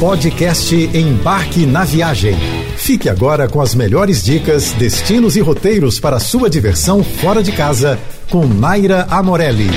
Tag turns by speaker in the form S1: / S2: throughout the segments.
S1: Podcast Embarque na Viagem. Fique agora com as melhores dicas, destinos e roteiros para sua diversão fora de casa com Naira Amorelli.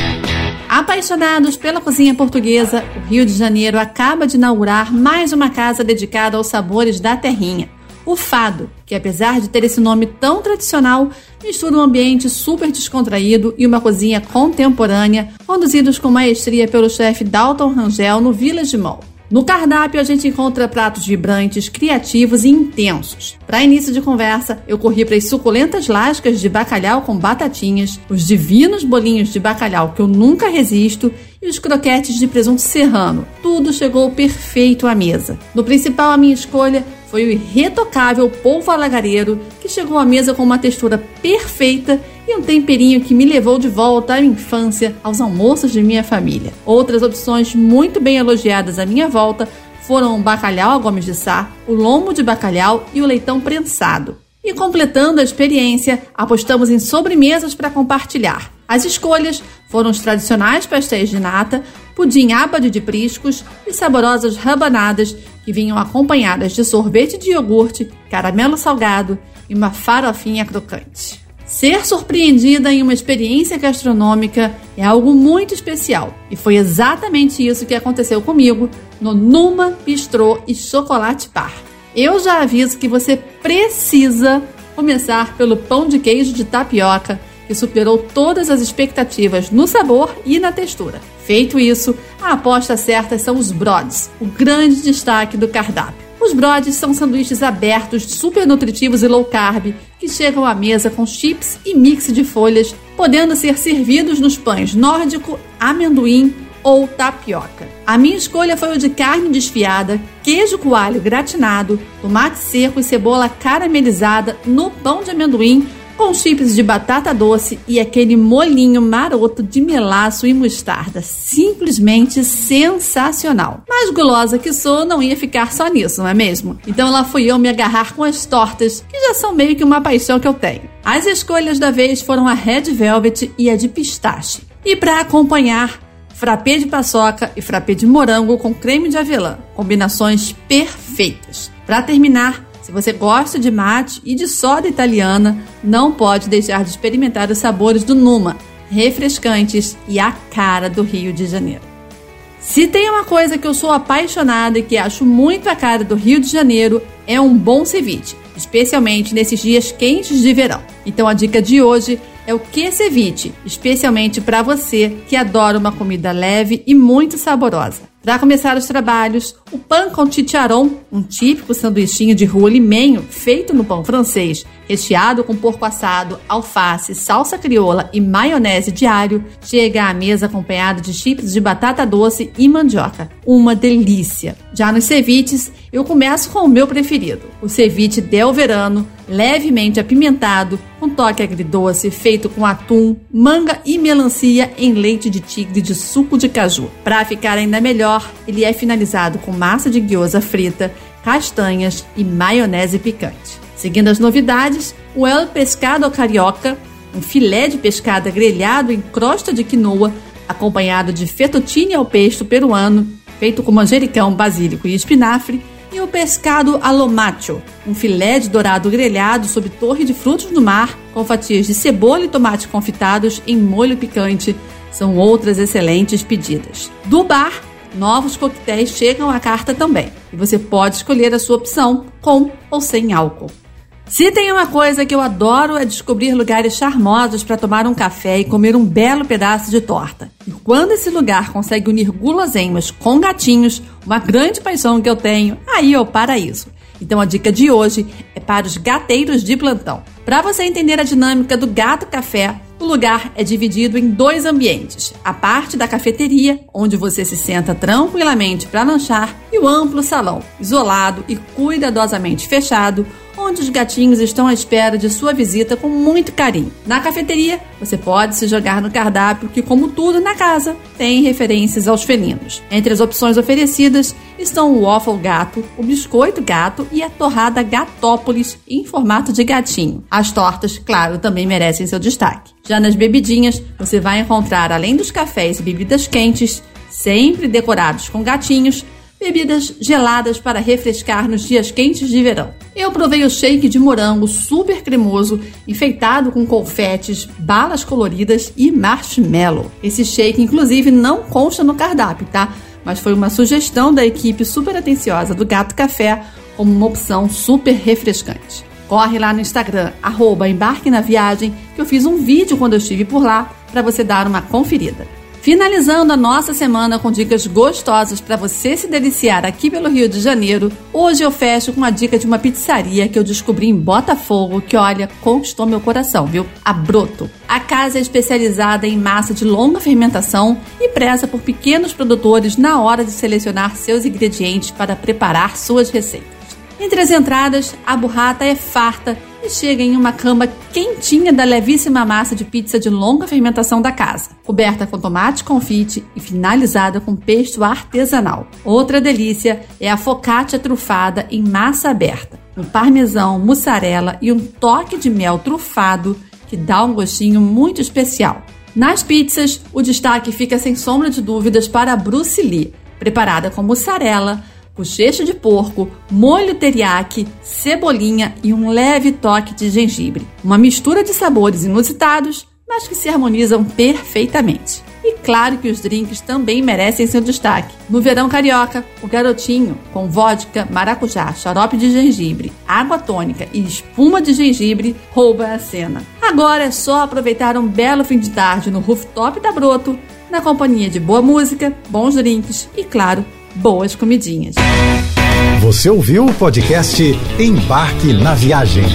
S2: Apaixonados pela cozinha portuguesa, o Rio de Janeiro acaba de inaugurar mais uma casa dedicada aos sabores da terrinha. O Fado, que apesar de ter esse nome tão tradicional, mistura um ambiente super descontraído e uma cozinha contemporânea, conduzidos com maestria pelo chefe Dalton Rangel no Village Mall. No cardápio, a gente encontra pratos vibrantes, criativos e intensos. Para início de conversa, eu corri para as suculentas lascas de bacalhau com batatinhas, os divinos bolinhos de bacalhau que eu nunca resisto e os croquetes de presunto serrano. Tudo chegou perfeito à mesa. No principal, a minha escolha foi o irretocável polvo alagareiro, que chegou à mesa com uma textura perfeita e um temperinho que me levou de volta à infância, aos almoços de minha família. Outras opções muito bem elogiadas à minha volta foram o bacalhau a gomes de sá, o lombo de bacalhau e o leitão prensado. E completando a experiência, apostamos em sobremesas para compartilhar. As escolhas foram os tradicionais pastéis de nata, pudim ábade de priscos e saborosas rabanadas que vinham acompanhadas de sorvete de iogurte, caramelo salgado e uma farofinha crocante. Ser surpreendida em uma experiência gastronômica é algo muito especial e foi exatamente isso que aconteceu comigo no Numa Bistrô e Chocolate Bar. Eu já aviso que você precisa começar pelo pão de queijo de tapioca que superou todas as expectativas no sabor e na textura. Feito isso, a aposta certa são os brods, o grande destaque do cardápio. Os brodes são sanduíches abertos, super nutritivos e low carb, que chegam à mesa com chips e mix de folhas, podendo ser servidos nos pães nórdico, amendoim ou tapioca. A minha escolha foi o de carne desfiada, queijo coalho gratinado, tomate seco e cebola caramelizada no pão de amendoim com chips de batata doce e aquele molinho maroto de melaço e mostarda. Simplesmente sensacional. Mas gulosa que sou, não ia ficar só nisso, não é mesmo? Então lá fui eu me agarrar com as tortas, que já são meio que uma paixão que eu tenho. As escolhas da vez foram a Red Velvet e a de pistache. E para acompanhar, frappé de paçoca e frappé de morango com creme de avelã. Combinações perfeitas. Para terminar, se você gosta de mate e de soda italiana, não pode deixar de experimentar os sabores do Numa, refrescantes e a cara do Rio de Janeiro. Se tem uma coisa que eu sou apaixonada e que acho muito a cara do Rio de Janeiro, é um bom ceviche, especialmente nesses dias quentes de verão. Então a dica de hoje é o que ceviche, especialmente para você que adora uma comida leve e muito saborosa. Para começar os trabalhos, o pão com chicharron, um típico sanduichinho de rua limenho feito no pão francês, recheado com porco assado, alface, salsa crioula e maionese alho, chega à mesa acompanhado de chips de batata doce e mandioca. Uma delícia! Já nos ceviches, eu começo com o meu preferido, o ceviche del verano, levemente apimentado, com toque agridoce, feito com atum, manga e melancia em leite de tigre de suco de caju. Para ficar ainda melhor, ele é finalizado com massa de gyoza frita, castanhas e maionese picante. Seguindo as novidades, o El Pescado Carioca, um filé de pescada grelhado em crosta de quinoa, acompanhado de fettuccine ao pesto peruano, feito com manjericão, basílico e espinafre, e o pescado alomacho, um filé de dourado grelhado sob torre de frutos do mar, com fatias de cebola e tomate confitados em molho picante, são outras excelentes pedidas. Do bar, novos coquetéis chegam à carta também, e você pode escolher a sua opção, com ou sem álcool. Se tem uma coisa que eu adoro é descobrir lugares charmosos para tomar um café e comer um belo pedaço de torta. E quando esse lugar consegue unir guloseimas com gatinhos, uma grande paixão que eu tenho, aí é o paraíso. Então a dica de hoje é para os gateiros de plantão. Para você entender a dinâmica do gato café, o lugar é dividido em dois ambientes: a parte da cafeteria, onde você se senta tranquilamente para lanchar, e o amplo salão, isolado e cuidadosamente fechado, onde os gatinhos estão à espera de sua visita com muito carinho. Na cafeteria, você pode se jogar no cardápio, que, como tudo na casa, tem referências aos felinos. Entre as opções oferecidas estão o waffle gato, o biscoito gato e a torrada gatópolis em formato de gatinho. As tortas, claro, também merecem seu destaque. Já nas bebidinhas, você vai encontrar, além dos cafés e bebidas quentes, sempre decorados com gatinhos, bebidas geladas para refrescar nos dias quentes de verão. Eu provei o shake de morango super cremoso, enfeitado com confetes, balas coloridas e marshmallow. Esse shake, inclusive, não consta no cardápio, tá? Mas foi uma sugestão da equipe super atenciosa do Gato Café como uma opção super refrescante. Corre lá no Instagram, arroba Embarque na Viagem, que eu fiz um vídeo quando eu estive por lá para você dar uma conferida. Finalizando a nossa semana com dicas gostosas para você se deliciar aqui pelo Rio de Janeiro, hoje eu fecho com a dica de uma pizzaria que eu descobri em Botafogo que, olha, conquistou meu coração, viu? A Broto. A casa é especializada em massa de longa fermentação e preza por pequenos produtores na hora de selecionar seus ingredientes para preparar suas receitas. Entre as entradas, a burrata é farta e chega em uma cama quentinha da levíssima massa de pizza de longa fermentação da casa, coberta com tomate confite e finalizada com pesto artesanal. Outra delícia é a focaccia trufada em massa aberta, com parmesão, mussarela e um toque de mel trufado que dá um gostinho muito especial. Nas pizzas, o destaque fica sem sombra de dúvidas para a Bruce Lee, preparada com mussarela, bochecha de porco, molho teriyaki, cebolinha e um leve toque de gengibre. Uma mistura de sabores inusitados, mas que se harmonizam perfeitamente. E claro que os drinks também merecem seu destaque. No verão carioca, o garotinho, com vodka, maracujá, xarope de gengibre, água tônica e espuma de gengibre, rouba a cena. Agora é só aproveitar um belo fim de tarde no rooftop da Broto, na companhia de boa música, bons drinks e, claro, boas comidinhas.
S1: Você ouviu o podcast Embarque na Viagem.